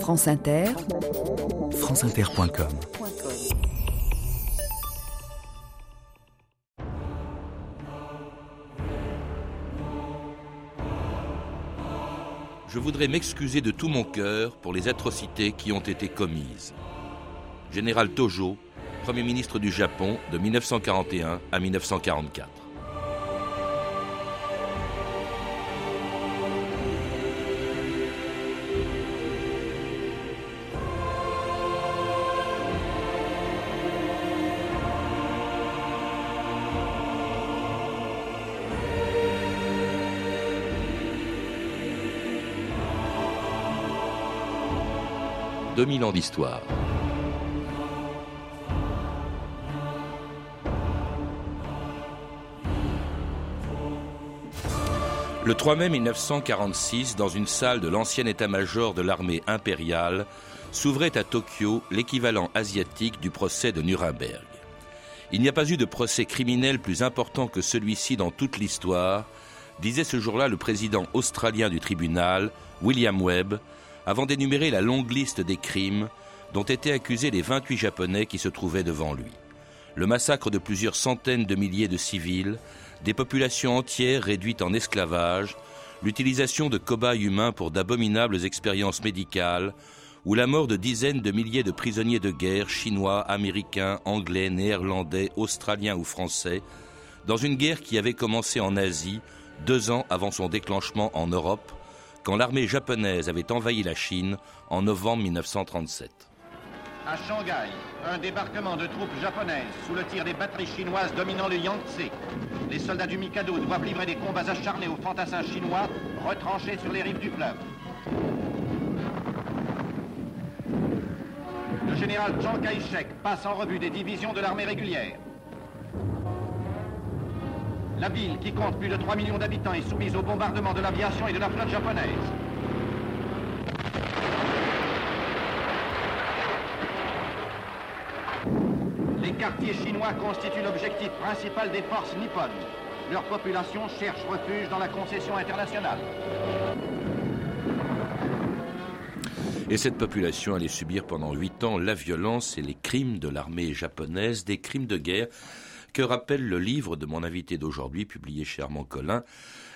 France Inter, franceinter.com Je voudrais m'excuser de tout mon cœur pour les atrocités qui ont été commises. Général Tojo, Premier ministre du Japon de 1941 à 1944. 2000 ans d'histoire. Le 3 mai 1946, dans une salle de l'ancien état-major de l'armée impériale, s'ouvrait à Tokyo l'équivalent asiatique du procès de Nuremberg. Il n'y a pas eu de procès criminel plus important que celui-ci dans toute l'histoire, disait ce jour-là le président australien du tribunal, William Webb, avant d'énumérer la longue liste des crimes dont étaient accusés les 28 Japonais qui se trouvaient devant lui. Le massacre de plusieurs centaines de milliers de civils, des populations entières réduites en esclavage, l'utilisation de cobayes humains pour d'abominables expériences médicales, ou la mort de dizaines de milliers de prisonniers de guerre chinois, américains, anglais, néerlandais, australiens ou français, dans une guerre qui avait commencé en Asie deux ans avant son déclenchement en Europe, quand l'armée japonaise avait envahi la Chine en novembre 1937. À Shanghai, un débarquement de troupes japonaises sous le tir des batteries chinoises dominant le Yangtze. Les soldats du Mikado doivent livrer des combats acharnés aux fantassins chinois retranchés sur les rives du fleuve. Le général Chiang Kai-shek passe en revue des divisions de l'armée régulière. La ville, qui compte plus de 3 millions d'habitants, est soumise au bombardement de l'aviation et de la flotte japonaise. Les quartiers chinois constituent l'objectif principal des forces nippones. Leur population cherche refuge dans la concession internationale. Et cette population allait subir pendant huit ans la violence et les crimes de l'armée japonaise, des crimes de guerre que rappelle le livre de mon invité d'aujourd'hui, publié chez Armand Collin,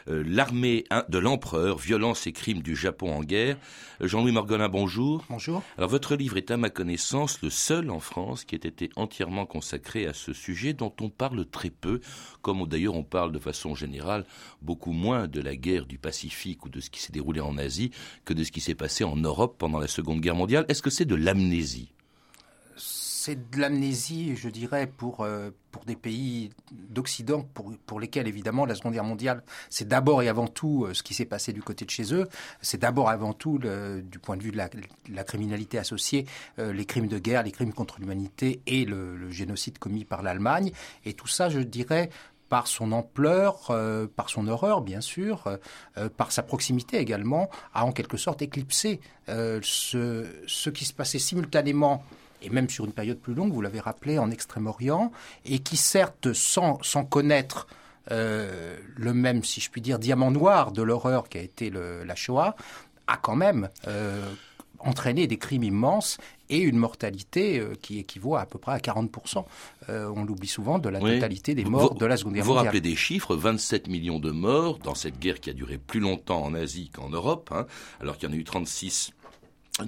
euh, L'armée de l'empereur, violence et crimes du Japon en guerre. Euh, Jean-Louis Morgolin, bonjour. Bonjour. Alors votre livre est à ma connaissance le seul en France qui ait été entièrement consacré à ce sujet dont on parle très peu, comme d'ailleurs on parle de façon générale beaucoup moins de la guerre du Pacifique ou de ce qui s'est déroulé en Asie que de ce qui s'est passé en Europe pendant la Seconde Guerre mondiale. Est-ce que c'est de l'amnésie? C'est de l'amnésie, je dirais, pour, euh, pour des pays d'Occident, pour, pour lesquels, évidemment, la Seconde Guerre mondiale, c'est d'abord et avant tout euh, ce qui s'est passé du côté de chez eux. C'est d'abord et avant tout, du point de vue de la, criminalité associée, euh, les crimes de guerre, les crimes contre l'humanité et le, génocide commis par l'Allemagne. Et tout ça, je dirais, par son ampleur, par son horreur bien sûr, par sa proximité également, a en quelque sorte éclipsé ce, ce qui se passait simultanément et même sur une période plus longue, vous l'avez rappelé, en Extrême-Orient, et qui certes, sans, sans connaître euh, le même, si je puis dire, diamant noir de l'horreur qui a été le, la Shoah, a quand même euh, entraîné des crimes immenses et une mortalité euh, qui équivaut à, à peu près à 40%. Euh, on l'oublie souvent, de la totalité des morts de la Seconde Guerre mondiale. Vous rappelez des chiffres, 27 millions de morts dans cette guerre qui a duré plus longtemps en Asie qu'en Europe, hein, alors qu'il y en a eu 36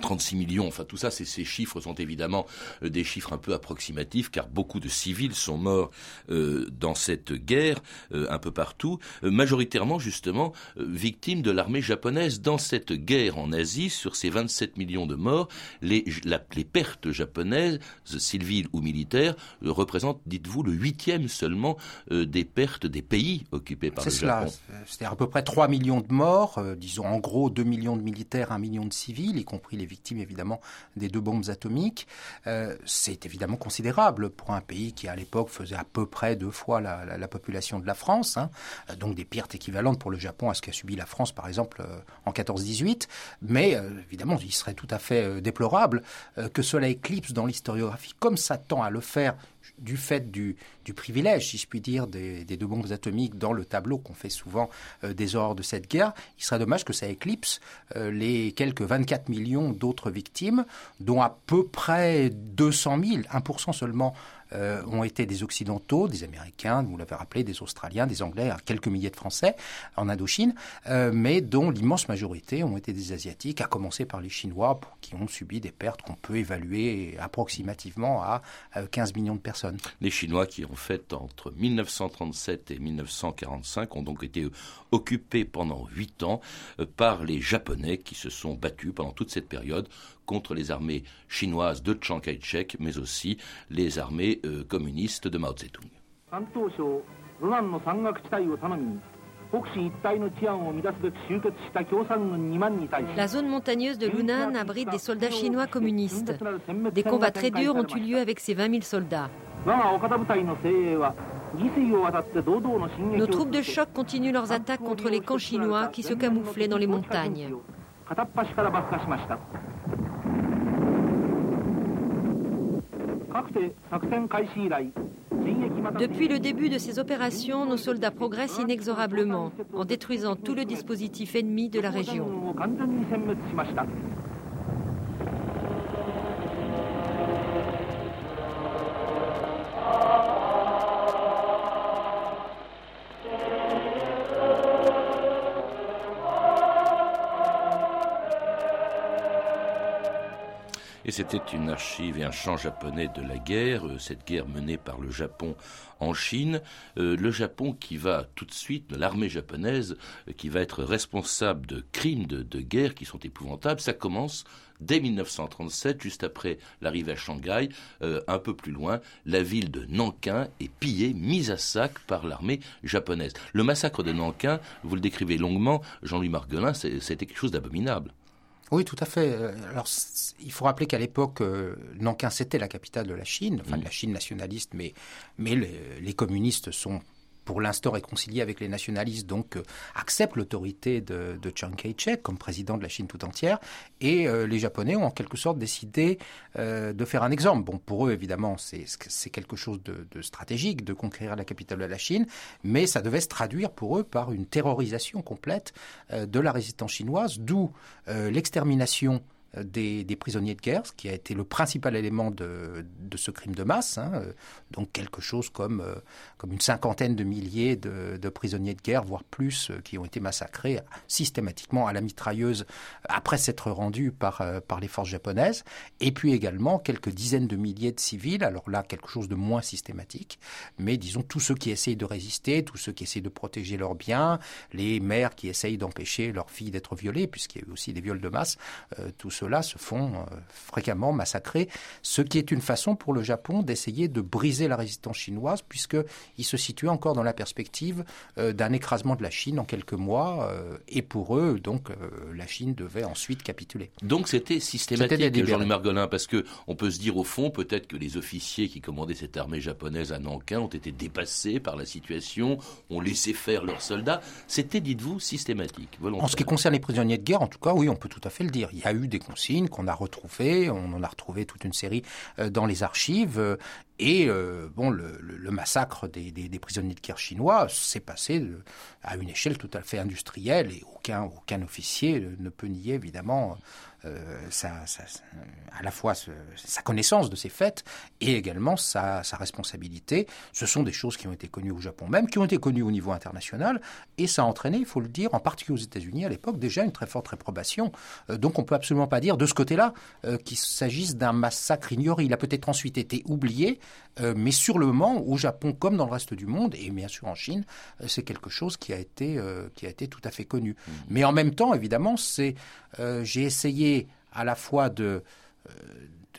36 millions, enfin tout ça, ces chiffres sont évidemment euh, des chiffres un peu approximatifs, car beaucoup de civils sont morts euh, dans cette guerre euh, un peu partout, majoritairement justement victimes de l'armée japonaise. Dans cette guerre en Asie, sur ces 27 millions de morts, les, les pertes japonaises, civiles ou militaires, représentent, dites-vous, le huitième seulement des pertes des pays occupés par le cela. Japon. C'est à peu près 3 millions de morts, disons en gros 2 millions de militaires, 1 million de civils, y compris les victimes évidemment des deux bombes atomiques. Euh, c'est évidemment considérable pour un pays qui à l'époque faisait à peu près deux fois la, population de la France, hein. euh, donc des pertes équivalentes pour le Japon à ce qu'a subi la France par exemple euh, en 14-18. Mais évidemment, il serait tout à fait déplorable que cela éclipse dans l'historiographie, comme ça tend à le faire du fait du, privilège, si je puis dire, des, deux bombes atomiques dans le tableau qu'on fait souvent euh, des horreurs de cette guerre, il serait dommage que ça éclipse euh, les quelques 24 millions d'autres victimes, dont à peu près 200 000, 1% seulement euh, ont été des Occidentaux, des Américains, vous l'avez rappelé, des Australiens, des Anglais, quelques milliers de Français en Indochine, euh, mais dont l'immense majorité ont été des Asiatiques, à commencer par les Chinois, qui ont subi des pertes qu'on peut évaluer approximativement à 15 euh, millions de personnes. Les Chinois qui ont fait entre 1937 et 1945 ont donc été occupés pendant 8 ans par les Japonais qui se sont battus pendant toute cette période contre les armées chinoises de Chiang Kai-shek, mais aussi les armées euh, communistes de Mao Zedong. La zone montagneuse de Lunan abrite des soldats chinois communistes. Des combats très durs ont eu lieu avec ces 20 000 soldats. Nos troupes de choc continuent leurs attaques contre les camps chinois qui se camouflaient dans les montagnes. Depuis le début de ces opérations, nos soldats progressent inexorablement en détruisant tout le dispositif ennemi de la région. Et c'était une archive et un chant japonais de la guerre, euh, cette guerre menée par le Japon en Chine. Euh, le Japon qui va tout de suite, l'armée japonaise, euh, qui va être responsable de crimes de, guerre qui sont épouvantables. Ça commence dès 1937, juste après l'arrivée à Shanghai, un peu plus loin, la ville de Nankin est pillée, mise à sac par l'armée japonaise. Le massacre de Nankin, vous le décrivez longuement, Jean-Louis Marguelin, c'était quelque chose d'abominable. Oui, tout à fait. Euh, alors, il faut rappeler qu'à l'époque, euh, Nankin, c'était la capitale de la Chine, enfin de la Chine nationaliste, mais, mais les communistes sont pour l'instant réconcilié avec les nationalistes, donc euh, accepte l'autorité de, Chiang Kai-shek comme président de la Chine tout entière. Et euh, les Japonais ont en quelque sorte décidé euh, de faire un exemple. Bon, pour eux, évidemment, c'est quelque chose de, stratégique de conquérir la capitale de la Chine, mais ça devait se traduire pour eux par une terrorisation complète de la résistance chinoise, d'où l'extermination des, prisonniers de guerre, ce qui a été le principal élément de, ce crime de masse. Hein. donc quelque chose comme, euh, comme une cinquantaine de milliers de, prisonniers de guerre, voire plus, euh, qui ont été massacrés systématiquement à la mitrailleuse après s'être rendus par, euh, les forces japonaises. Et puis également quelques dizaines de milliers de civils, alors là quelque chose de moins systématique, mais disons tous ceux qui essayent de résister, tous ceux qui essayent de protéger leurs biens, les mères qui essayent d'empêcher leurs filles d'être violées, puisqu'il y a eu aussi des viols de masse, tout ceux-là se font euh, fréquemment massacrer, ce qui est une façon pour le Japon d'essayer de briser la résistance chinoise, puisqu'il se situe encore dans la perspective euh, d'un écrasement de la Chine en quelques mois, euh, et pour eux, donc, la Chine devait ensuite capituler. Donc c'était systématique, Jean-Louis Margolin, parce que on peut se dire au fond, peut-être que les officiers qui commandaient cette armée japonaise à Nankin ont été dépassés par la situation, ont laissé faire leurs soldats. C'était, dites-vous, systématique, En ce qui concerne les prisonniers de guerre, en tout cas, oui, on peut tout à fait le dire. Il y a eu des qu'on a retrouvées, on en a retrouvé toute une série euh, dans les archives. Euh, et euh, le, massacre des, prisonniers de guerre chinois s'est passé à une échelle tout à fait industrielle et aucun, aucun officier ne peut nier évidemment euh, à la fois sa connaissance de ces faits et également sa, responsabilité. Ce sont des choses qui ont été connues au Japon même, qui ont été connues au niveau international, et ça a entraîné, il faut le dire, en particulier aux États-Unis à l'époque, déjà une très forte réprobation. Euh, donc on peut absolument pas dire de ce côté-là euh, qu'il s'agisse d'un massacre ignoré. Il a peut-être ensuite été oublié, mais sur le moment, au Japon comme dans le reste du monde, et bien sûr en Chine, c'est quelque chose qui a été, qui a été tout à fait connu. Mmh. Mais en même temps, évidemment, c'est j'ai essayé à la fois de,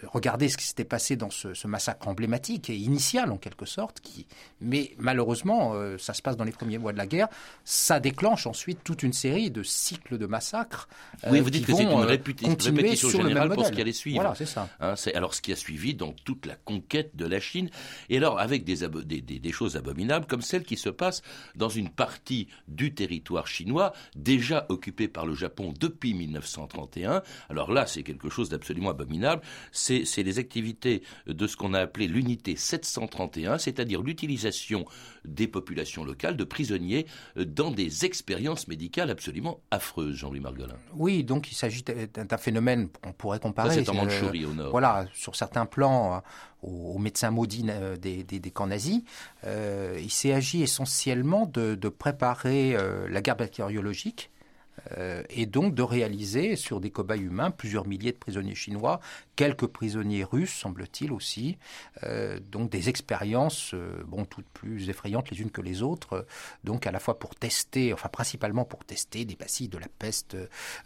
euh, Regardez ce qui s'était passé dans ce, massacre emblématique et initial en quelque sorte, qui, mais malheureusement, euh, ça se passe dans les premiers mois de la guerre, ça déclenche ensuite toute une série de cycles de massacres. Euh, oui, vous dites que c'est une, euh, répétition générale pour ce qui allait suivre. Voilà, c'est ça. Hein, alors ce qui a suivi dans toute la conquête de la Chine, et alors avec des, des, des, choses abominables comme celle qui se passe dans une partie du territoire chinois déjà occupée par le Japon depuis 1931. Alors là, c'est quelque chose d'absolument abominable. C'est les activités de ce qu'on a appelé l'unité 731, c'est-à-dire l'utilisation des populations locales de prisonniers dans des expériences médicales absolument affreuses, Jean-Louis Margolin. Oui, donc il s'agit d'un phénomène, on pourrait comparer. C'est en Mandchourie, au nord. Voilà, sur certains plans, aux, médecins maudits des, des, camps nazis. il s'est agi essentiellement de, préparer la guerre bactériologique euh, et donc de réaliser sur des cobayes humains plusieurs milliers de prisonniers chinois, quelques prisonniers russes, semble-t-il aussi, euh, donc des expériences, euh, bon, toutes plus effrayantes les unes que les autres, donc à la fois pour tester, enfin principalement pour tester des bacilles de la peste,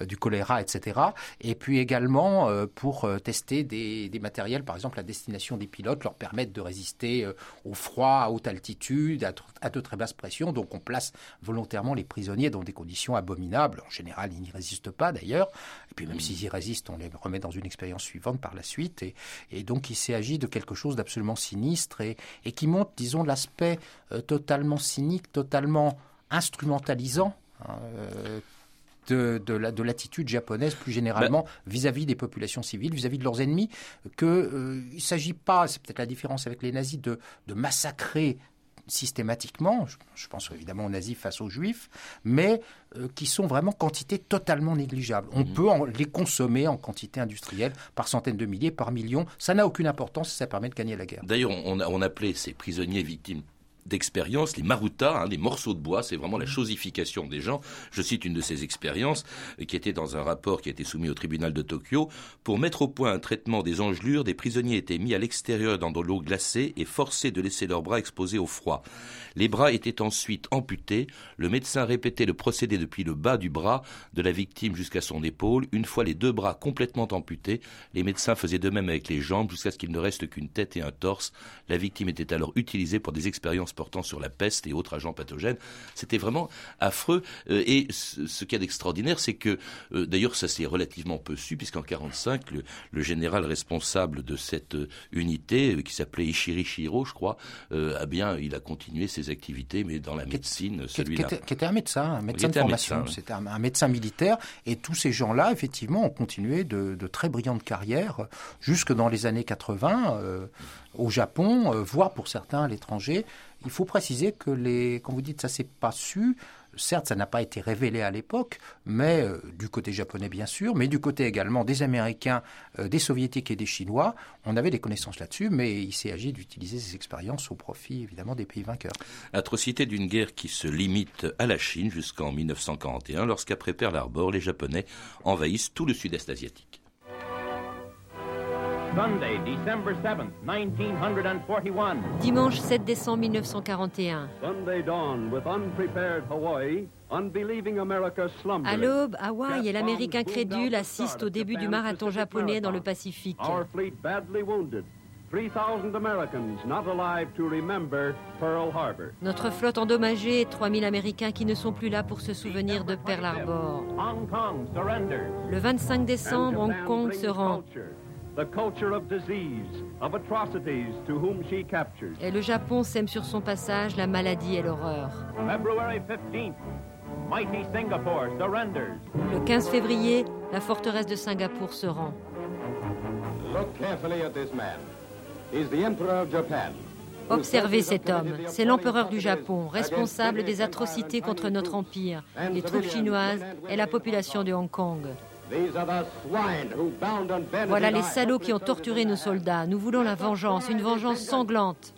du choléra, etc., et puis également pour tester des, des, matériels, par exemple, à destination des pilotes, leur permettre de résister au froid à haute altitude, à, à de très basse pression, donc on place volontairement les prisonniers dans des conditions abominables en général, ils n'y résistent pas d'ailleurs. Et puis même mm. s'ils y résistent, on les remet dans une expérience suivante par la suite. Et, donc il s'agit de quelque chose d'absolument sinistre et, qui montre, disons, l'aspect euh, totalement cynique, totalement instrumentalisant. Hein, euh, de, l'attitude japonaise plus généralement bah vis-à-vis des populations civiles, vis-à-vis de leurs ennemis, qu'il euh, ne s'agit pas, c'est peut-être la différence avec les nazis, de, de massacrer systématiquement, je, pense évidemment aux nazis face aux juifs, mais euh, qui sont vraiment quantité totalement négligeables. On mhm. peut les consommer en quantité industrielle par centaines de milliers, par millions. Ça n'a aucune importance, ça permet de gagner la guerre. D'ailleurs, on, on appelait ces prisonniers victimes d'expérience, les marutas, hein, les morceaux de bois, c'est vraiment la chosification des gens. Je cite une de ces expériences euh, qui était dans un rapport qui a été soumis au tribunal de Tokyo. Pour mettre au point un traitement des engelures, des prisonniers étaient mis à l'extérieur dans de l'eau glacée et forcés de laisser leurs bras exposés au froid. Les bras étaient ensuite amputés. Le médecin répétait le procédé depuis le bas du bras de la victime jusqu'à son épaule. Une fois les deux bras complètement amputés, les médecins faisaient de même avec les jambes jusqu'à ce qu'il ne reste qu'une tête et un torse. La victime était alors utilisée pour des expériences portant sur la peste et autres agents pathogènes. C'était vraiment affreux. Euh, et ce qu'il y a d'extraordinaire, c'est que, euh, d'ailleurs, ça s'est relativement peu su, puisqu'en 1945, le, le, général responsable de cette euh, unité, qui s'appelait Ishiri Shiro, je crois, a bien, il a continué ses activités, mais dans la médecine, celui-là. Qui, était un médecin, un médecin de formation. C'était un, médecin militaire. Et tous ces gens-là, effectivement, ont continué de, de, très brillantes carrières jusque dans les années 80 au Japon, voire pour certains à l'étranger. Il faut préciser que les, quand vous dites ça, c'est pas su. Certes, ça n'a pas été révélé à l'époque, mais euh, du côté japonais bien sûr, mais du côté également des Américains, euh, des Soviétiques et des Chinois, on avait des connaissances là-dessus, mais il s'est agi d'utiliser ces expériences au profit évidemment des pays vainqueurs. Atrocité d'une guerre qui se limite à la Chine jusqu'en 1941, lorsqu'après Pearl Harbor, les Japonais envahissent tout le sud-est asiatique. Dimanche 7 décembre 1941. À l'aube, Hawaï et l'Amérique incrédule assistent au début du marathon japonais dans le Pacifique. Notre flotte endommagée et 3000 Américains qui ne sont plus là pour se souvenir de Pearl Harbor. Le 25 décembre, Hong Kong se rend. Et le Japon sème sur son passage la maladie et l'horreur. Le 15 février, la forteresse de Singapour se rend. Observez cet homme. C'est l'empereur du Japon, responsable des atrocités contre notre empire, les troupes chinoises et la population de Hong Kong. Voilà les salauds qui ont torturé nos soldats. Nous voulons la vengeance, une vengeance sanglante.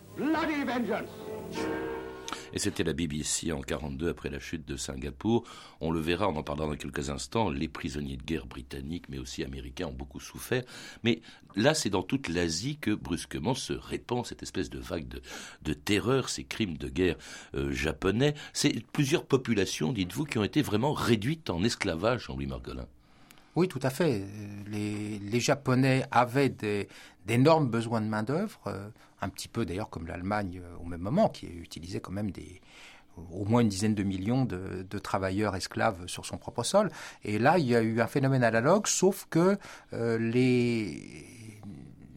Et c'était la BBC en 42 après la chute de Singapour. On le verra, on en parlera dans quelques instants. Les prisonniers de guerre britanniques, mais aussi américains, ont beaucoup souffert. Mais là, c'est dans toute l'Asie que brusquement se répand cette espèce de vague de, terreur, ces crimes de guerre euh, japonais. C'est plusieurs populations, dites-vous, qui ont été vraiment réduites en esclavage, Jean-Louis Margolin. Oui, tout à fait. Les, Japonais avaient d'énormes besoins de main-d'œuvre, euh, un petit peu d'ailleurs comme l'Allemagne euh, au même moment, qui utilisait quand même des, au moins une dizaine de millions de, travailleurs esclaves sur son propre sol. Et là, il y a eu un phénomène analogue, sauf que euh, les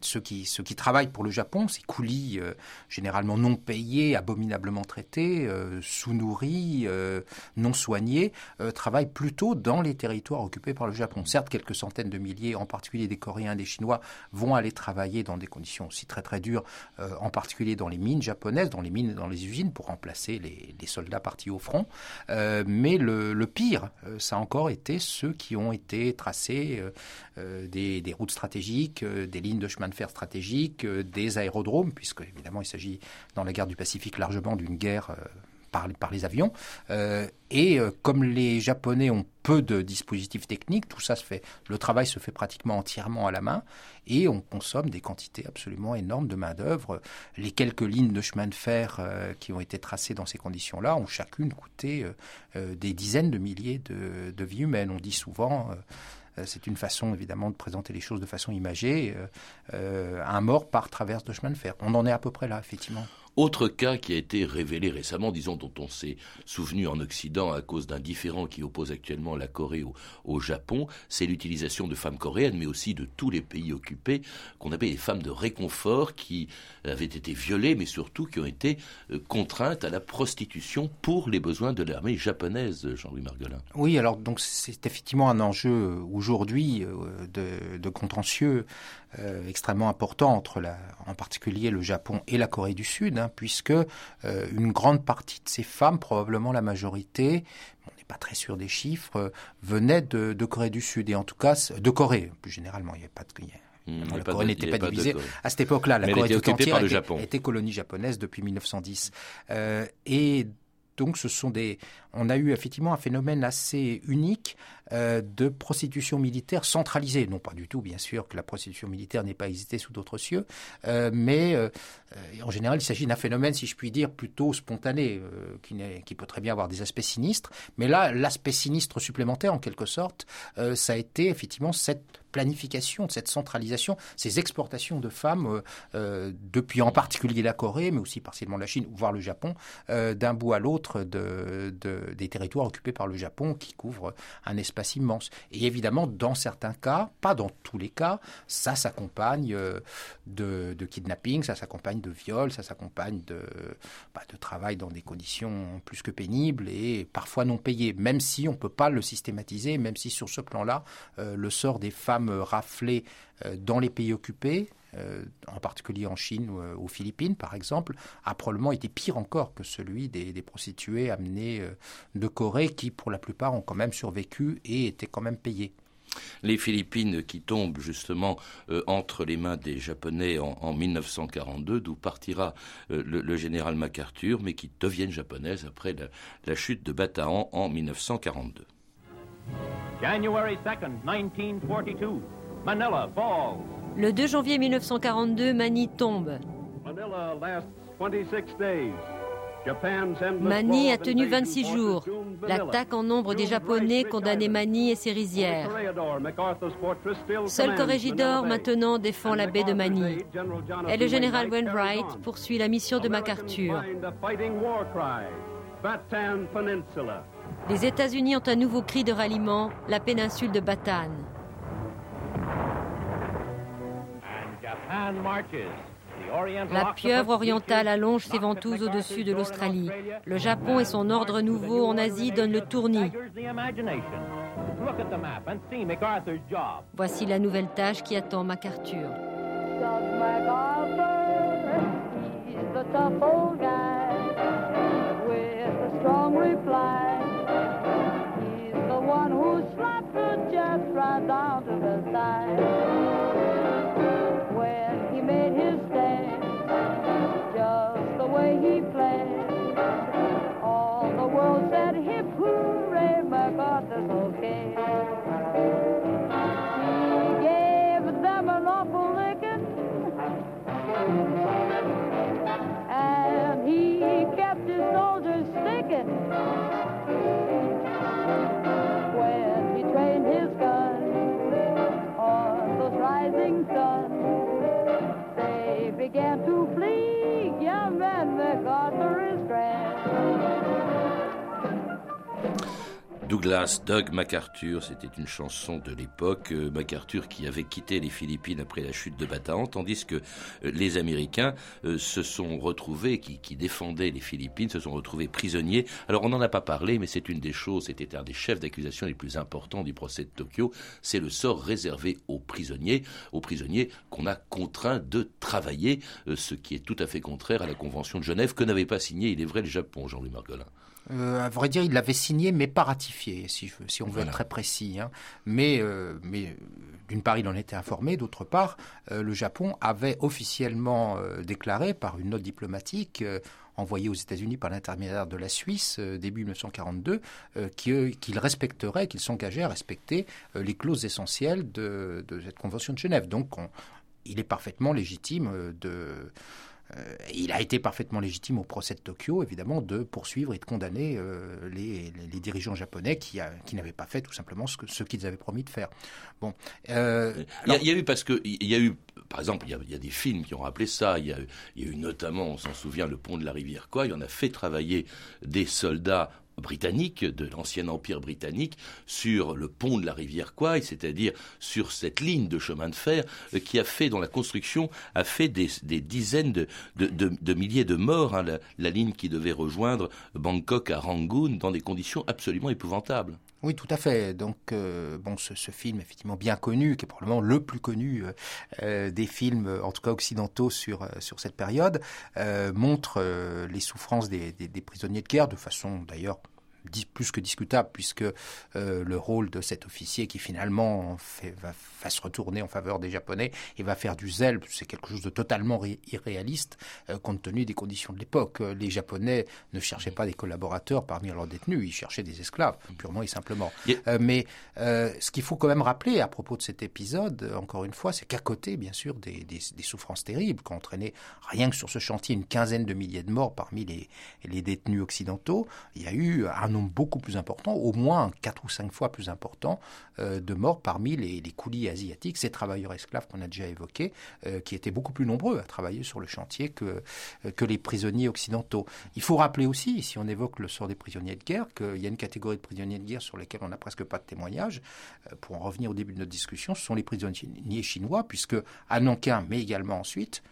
ceux qui, travaillent pour le Japon, ces coulis généralement non payés, abominablement traités, sous-nourris, non soignés, travaillent plutôt dans les territoires occupés par le Japon. Certes, quelques centaines de milliers, en particulier des Coréens, des Chinois, vont aller travailler dans des conditions aussi très très dures, en particulier dans les mines japonaises, dans les mines, dans les usines, pour remplacer les, soldats partis au front. mais le, pire, ça a encore été ceux qui ont été tracés euh, euh, des, routes stratégiques, euh, des lignes de chemin de fer stratégiques, des aérodromes, puisque évidemment il s'agit dans la guerre du Pacifique largement d'une guerre par, les avions. Euh, et euh, comme les Japonais ont peu de dispositifs techniques, tout ça se fait, le travail se fait pratiquement entièrement à la main et on consomme des quantités absolument énormes de main-d'œuvre. Les quelques lignes de chemin de fer euh, qui ont été tracées dans ces conditions-là ont chacune coûté des dizaines de milliers de, de, vies humaines. On dit souvent. C'est une façon évidemment de présenter les choses de façon imagée. un mort par traverse de chemin de fer. On en est à peu près là, effectivement. Autre cas qui a été révélé récemment, disons, dont on s'est souvenu en Occident à cause d'un différent qui oppose actuellement la Corée au, Japon, c'est l'utilisation de femmes coréennes, mais aussi de tous les pays occupés, qu'on appelle les femmes de réconfort, qui avaient été violées, mais surtout qui ont été euh, contraintes à la prostitution pour les besoins de l'armée japonaise, Jean-Louis Margolin. Oui, alors donc c'est effectivement un enjeu euh, aujourd'hui euh, de, contentieux extrêmement important entre la, en particulier le Japon et la Corée du Sud, hein, puisque euh, une grande partie de ces femmes, probablement la majorité, on n'est pas très sûr des chiffres, euh, venaient de, de, Corée du Sud et en tout cas de Corée plus généralement. Il n'y avait pas de mmh, la Corée n'était pas, divisée. À cette époque-là, la Corée tout entière était, était, colonie japonaise depuis 1910. Euh, et donc, ce sont des. On a eu effectivement un phénomène assez unique euh, de prostitution militaire centralisée. Non pas du tout, bien sûr, que la prostitution militaire n'ait pas existé sous d'autres cieux, euh, mais euh, en général, il s'agit d'un phénomène, si je puis dire, plutôt spontané, qui, peut très bien avoir des aspects sinistres. Mais là, l'aspect sinistre supplémentaire, en quelque sorte, ça a été effectivement cette planification, cette centralisation, ces exportations de femmes, depuis en particulier la Corée, mais aussi partiellement la Chine, voire le Japon, d'un bout à l'autre de, des territoires occupés par le Japon qui couvrent un espace immense. Et évidemment, dans certains cas, pas dans tous les cas, ça s'accompagne de, de, kidnapping, ça s'accompagne de viol, ça s'accompagne de, bah, de travail dans des conditions plus que pénibles et parfois non payées, même si on ne peut pas le systématiser, même si sur ce plan-là, le sort des femmes raflées euh, dans les pays occupés, euh, en particulier en Chine ou euh, aux Philippines par exemple, a probablement été pire encore que celui des, prostituées amenées de Corée qui pour la plupart ont quand même survécu et étaient quand même payées. Les Philippines qui tombent justement entre les mains des Japonais en, 1942, d'où partira le, général MacArthur, mais qui deviennent japonaises après la, la chute de Bataan en 1942. January 2nd, 1942. Manila falls. Le 2 janvier 1942, Manille tombe. Manila lasts 26 days. Manille a tenu 26 jours. L'attaque en nombre des Japonais condamnait Manille et ses rizières. Seul Corregidor maintenant défend la baie de Manille. Et le général Wainwright poursuit la mission de MacArthur. Les États-Unis ont un nouveau cri de ralliement, la péninsule de Bataan. La pieuvre orientale allonge ses ventouses au-dessus de l'Australie. Le Japon et son ordre nouveau en Asie donnent le tournis. Voici la nouvelle tâche qui attend MacArthur. right down to the side. Douglas, Doug MacArthur, c'était une chanson de l'époque. Euh, MacArthur qui avait quitté les Philippines après la chute de Bataan, tandis que euh, les Américains euh, se sont retrouvés, qui, défendaient les Philippines, se sont retrouvés prisonniers. Alors on n'en a pas parlé, mais c'est une des choses, c'était un des chefs d'accusation les plus importants du procès de Tokyo, c'est le sort réservé aux prisonniers, aux prisonniers qu'on a contraints de travailler, ce qui est tout à fait contraire à la Convention de Genève que n'avait pas signé, il est vrai, le Japon, Jean-Louis Margolin. Euh, à vrai dire, il l'avait signé, mais pas ratifié, si, si on veut être très précis. Hein. Mais, euh, mais euh, d'une part, il en était informé, d'autre part, le Japon avait officiellement déclaré par une note diplomatique envoyée aux États-Unis par l'intermédiaire de la Suisse début 1942 qu'il respecterait, qu'il s'engageait à respecter les clauses essentielles de, de, cette convention de Genève. Donc, il est parfaitement légitime de il a été parfaitement légitime au procès de Tokyo, évidemment, de poursuivre et de condamner euh, les, dirigeants japonais qui, n'avaient pas fait tout simplement ce, qu'ils avaient promis de faire. Bon, euh, il, y a, eu parce que il y a eu, par exemple, il y a, des films qui ont rappelé ça. Il y a, il y a eu notamment, on s'en souvient, le pont de la rivière quoi. Il en a fait travailler des soldats britannique, de l'ancien empire britannique, sur le pont de la rivière Kwai, c'est-à-dire sur cette ligne de chemin de fer euh, qui a fait, dont la construction a fait des, dizaines de, milliers de morts, hein, la, ligne qui devait rejoindre Bangkok à Rangoon dans des conditions absolument épouvantables. Oui, tout à fait. Donc, euh, bon, ce, film effectivement bien connu, qui est probablement le plus connu euh, des films, en tout cas occidentaux, sur, cette période, montre les souffrances des, prisonniers de guerre, de façon d'ailleurs plus que discutable, puisque euh, le rôle de cet officier qui finalement fait, va, se retourner en faveur des Japonais et va faire du zèle, c'est quelque chose de totalement irréaliste euh, compte tenu des conditions de l'époque. Euh, les Japonais ne cherchaient pas des collaborateurs parmi leurs détenus, ils cherchaient des esclaves, purement et simplement. mais ce qu'il faut quand même rappeler à propos de cet épisode, encore une fois, c'est qu'à côté, bien sûr, des, des, souffrances terribles qui ont entraîné rien que sur ce chantier une quinzaine de milliers de morts parmi les, les détenus occidentaux, il y a eu un nombre beaucoup plus important, au moins quatre ou cinq fois plus important, euh, de morts parmi les, les, coulis asiatiques, ces travailleurs esclaves qu'on a déjà évoqués, euh, qui étaient beaucoup plus nombreux à travailler sur le chantier que, euh, que les prisonniers occidentaux. Il faut rappeler aussi, si on évoque le sort des prisonniers de guerre, qu'il y a une catégorie de prisonniers de guerre sur lesquels on n'a presque pas de témoignages. pour en revenir au début de notre discussion, ce sont les prisonniers chinois, puisque à Nankin, mais également ensuite,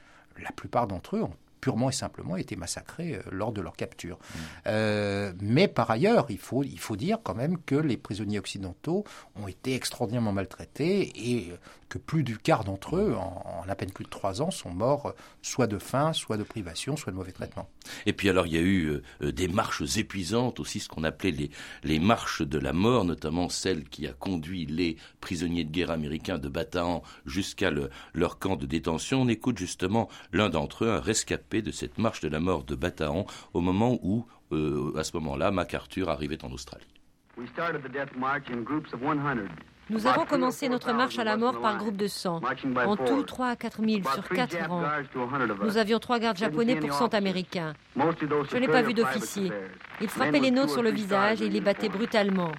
la plupart d'entre eux ont purement et simplement été massacrés euh, lors de leur capture. Mmh. Euh, mais par ailleurs, il faut, il faut dire quand même que les prisonniers occidentaux ont été extraordinairement maltraités et que plus du quart d'entre eux, en, à peine plus de trois ans, sont morts euh, soit de faim, soit de privation, soit de mauvais traitement. Et puis alors il y a eu euh, des marches épuisantes aussi, ce qu'on appelait les, les marches de la mort, notamment celle qui a conduit les prisonniers de guerre américains de Bataan jusqu'à leur camp de détention. On écoute justement l'un d'entre eux, un rescapé de cette marche de la mort de Bataan, au moment où, à ce moment-là, MacArthur arrivait en Australie. Nous avons commencé notre marche à la mort par groupe de 100. En tout, 3 à 4 000 sur 4 rangs. Nous avions trois gardes japonais pour 100 américains. Je n'ai pas vu d'officiers. Ils frappaient les nôtres sur le visage et les battaient brutalement.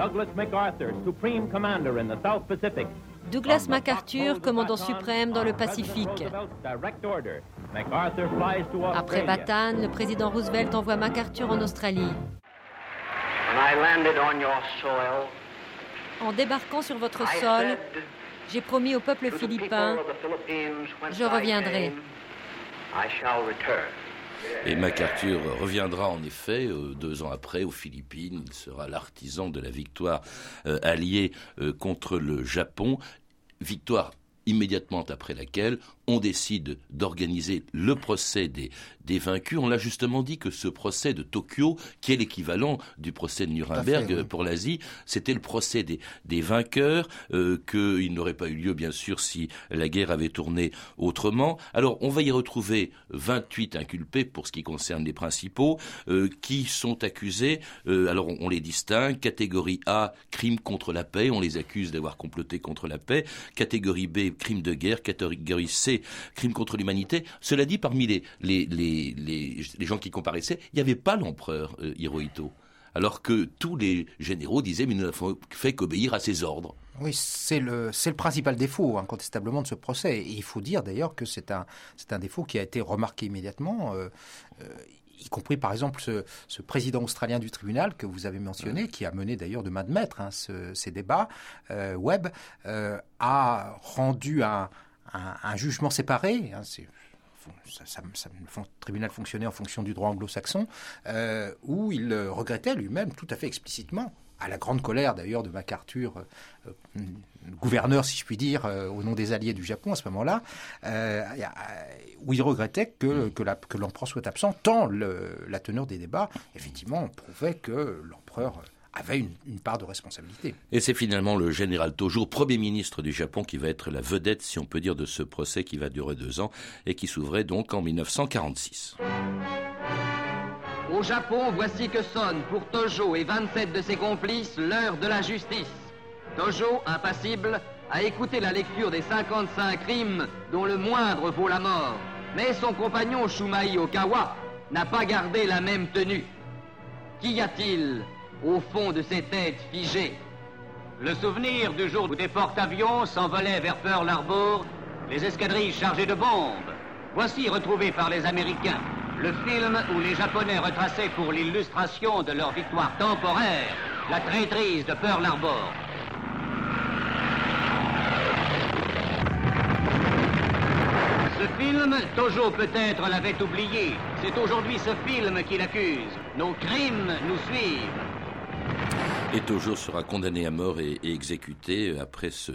Douglas MacArthur, Supreme Commander in the South Pacific, Douglas MacArthur, commandant suprême dans le Pacifique. Après Bataan, le président Roosevelt envoie MacArthur en Australie. En débarquant sur votre sol, j'ai promis au peuple philippin, je reviendrai. Et MacArthur reviendra en effet euh, deux ans après aux Philippines. Il sera l'artisan de la victoire euh, alliée euh, contre le Japon. Victoire immédiatement après laquelle on décide d'organiser le procès des, des vaincus. On l'a justement dit que ce procès de Tokyo, qui est l'équivalent du procès de Nuremberg pour l'Asie, c'était le procès des, des vainqueurs, euh, qu'il n'aurait pas eu lieu bien sûr si la guerre avait tourné autrement. Alors on va y retrouver 28 inculpés pour ce qui concerne les principaux, euh, qui sont accusés, euh, alors on, les distingue, catégorie A, crime contre la paix, on les accuse d'avoir comploté contre la paix, catégorie B, crime de guerre, catégorie C, crimes contre l'humanité. Cela dit, parmi les, les, les, les, gens qui comparaissaient, il n'y avait pas l'empereur euh, Hirohito alors que tous les généraux disaient mais nous n'avons fait qu'obéir à ses ordres. Oui, c'est le, c'est le principal défaut, incontestablement, de ce procès. Et il faut dire d'ailleurs que c'est un, c'est un défaut qui a été remarqué immédiatement. Euh, euh, y compris par exemple ce, président australien du tribunal que vous avez mentionné, qui a mené d'ailleurs de main de maître hein, ces débats, euh, Webb, a rendu un, un, jugement séparé. Hein, ça, le tribunal fonctionnait en fonction du droit anglo-saxon, où il regrettait lui-même tout à fait explicitement à la grande colère d'ailleurs de MacArthur, euh, euh, gouverneur, si je puis dire, euh, au nom des alliés du Japon à ce moment-là, où il regrettait que, que l'empereur soit absent, tant la teneur des débats, effectivement, prouvait que l'empereur avait une, une, part de responsabilité. Et c'est finalement le général Tojo, Premier ministre du Japon, qui va être la vedette, si on peut dire, de ce procès qui va durer deux ans et qui s'ouvrait donc en 1946. Au Japon, voici que sonne pour Tojo et 27 de ses complices l'heure de la justice. Tojo, impassible, a écouté la lecture des 55 crimes dont le moindre vaut la mort. Mais son compagnon Shumai Okawa n'a pas gardé la même tenue. Qu'y a-t-il? Au fond de ces têtes figées Le souvenir du jour où des porte-avions s'envolaient vers Pearl Harbor, les escadrilles chargées de bombes. Voici retrouvé par les Américains le film où les Japonais retraçaient pour l'illustration de leur victoire temporaire la traîtrise de Pearl Harbor. Ce film, Tojo peut-être l'avait oublié. C'est aujourd'hui ce film qui l'accuse. Nos crimes nous suivent. Et Tojo sera condamné à mort et, exécuté après ce,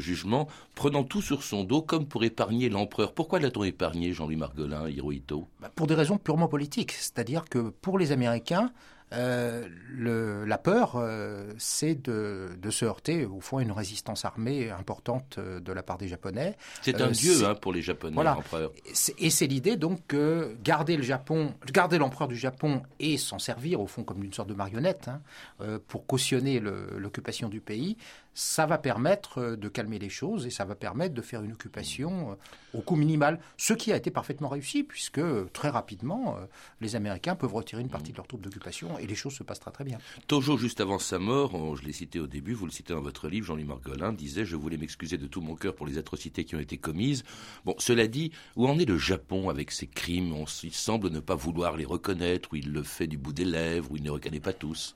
jugement, prenant tout sur son dos comme pour épargner l'empereur. Pourquoi l'a-t-on épargné, Jean-Louis Margolin, Hirohito? Bah, Pour des raisons purement politiques. C'est-à-dire que pour les Américains, euh, le, la peur, euh, c'est de, de, se heurter au fond à une résistance armée importante euh, de la part des Japonais. C'est un dieu hein, pour les Japonais, voilà. l'empereur. Et c'est l'idée donc que garder le Japon, garder l'empereur du Japon et s'en servir au fond comme une sorte de marionnette hein, pour cautionner l'occupation du pays, ça va permettre euh, de calmer les choses et ça va permettre de faire une occupation euh, au coût minimal, ce qui a été parfaitement réussi puisque euh, très rapidement les Américains peuvent retirer une partie de leurs troupes d'occupation et les choses se passent très bien. Tojo, juste avant sa mort, je l'ai cité au début, vous le citez dans votre livre, Jean-Louis Margolin disait Je voulais m'excuser de tout mon cœur pour les atrocités qui ont été commises. Bon, cela dit, où en est le Japon avec ses crimes? Il semble ne pas vouloir les reconnaître, ou il le fait du bout des lèvres, ou il ne reconnaît pas tous.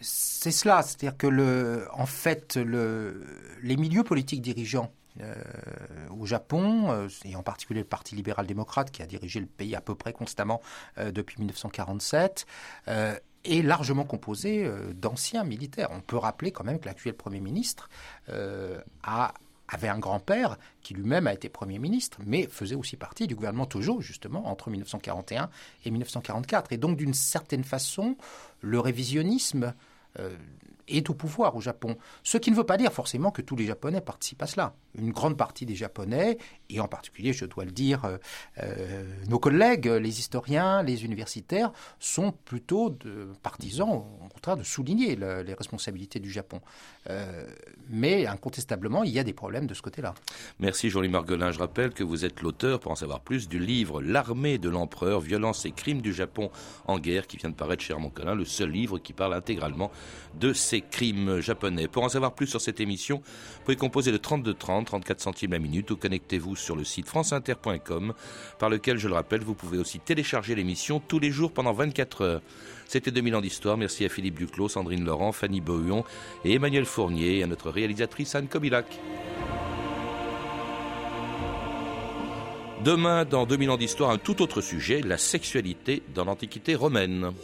C'est cela, c'est-à-dire que en fait, le, les milieux politiques dirigeants euh, au Japon, euh, et en particulier le Parti libéral-démocrate qui a dirigé le pays à peu près constamment euh, depuis 1947, est largement composé d'anciens militaires. On peut rappeler quand même que l'actuel Premier ministre a avait un grand-père qui lui-même a été Premier ministre, mais faisait aussi partie du gouvernement Tojo, justement, entre 1941 et 1944. Et donc, d'une certaine façon, le révisionnisme uh, est au pouvoir au Japon. Ce qui ne veut pas dire forcément que tous les Japonais participent à cela. Une grande partie des Japonais, et en particulier, je dois le dire, euh, euh, nos collègues, les historiens, les universitaires, sont plutôt de partisans, au contraire, de souligner les responsabilités du Japon. mais incontestablement, il y a des problèmes de ce côté-là. Merci Jean-Louis Margolin. Je rappelle que vous êtes l'auteur, pour en savoir plus, du livre L'armée de l'empereur, violence et crimes du Japon en guerre, qui vient de paraître chez Armand Collin, le seul livre qui parle intégralement de ces crimes japonais. Pour en savoir plus sur cette émission, vous pouvez composer le 32 30, 34 centimes la minute ou connectez-vous sur le site franceinter.com par lequel, je le rappelle, vous pouvez aussi télécharger l'émission tous les jours pendant 24 heures. C'était 2000 ans d'histoire. Merci à Philippe Duclos, Sandrine Laurent, Fanny Bohuon et Emmanuel Fournier et à notre réalisatrice Anne Kobilac. Demain, dans 2000 ans d'histoire, un tout autre sujet, la sexualité dans l'Antiquité romaine.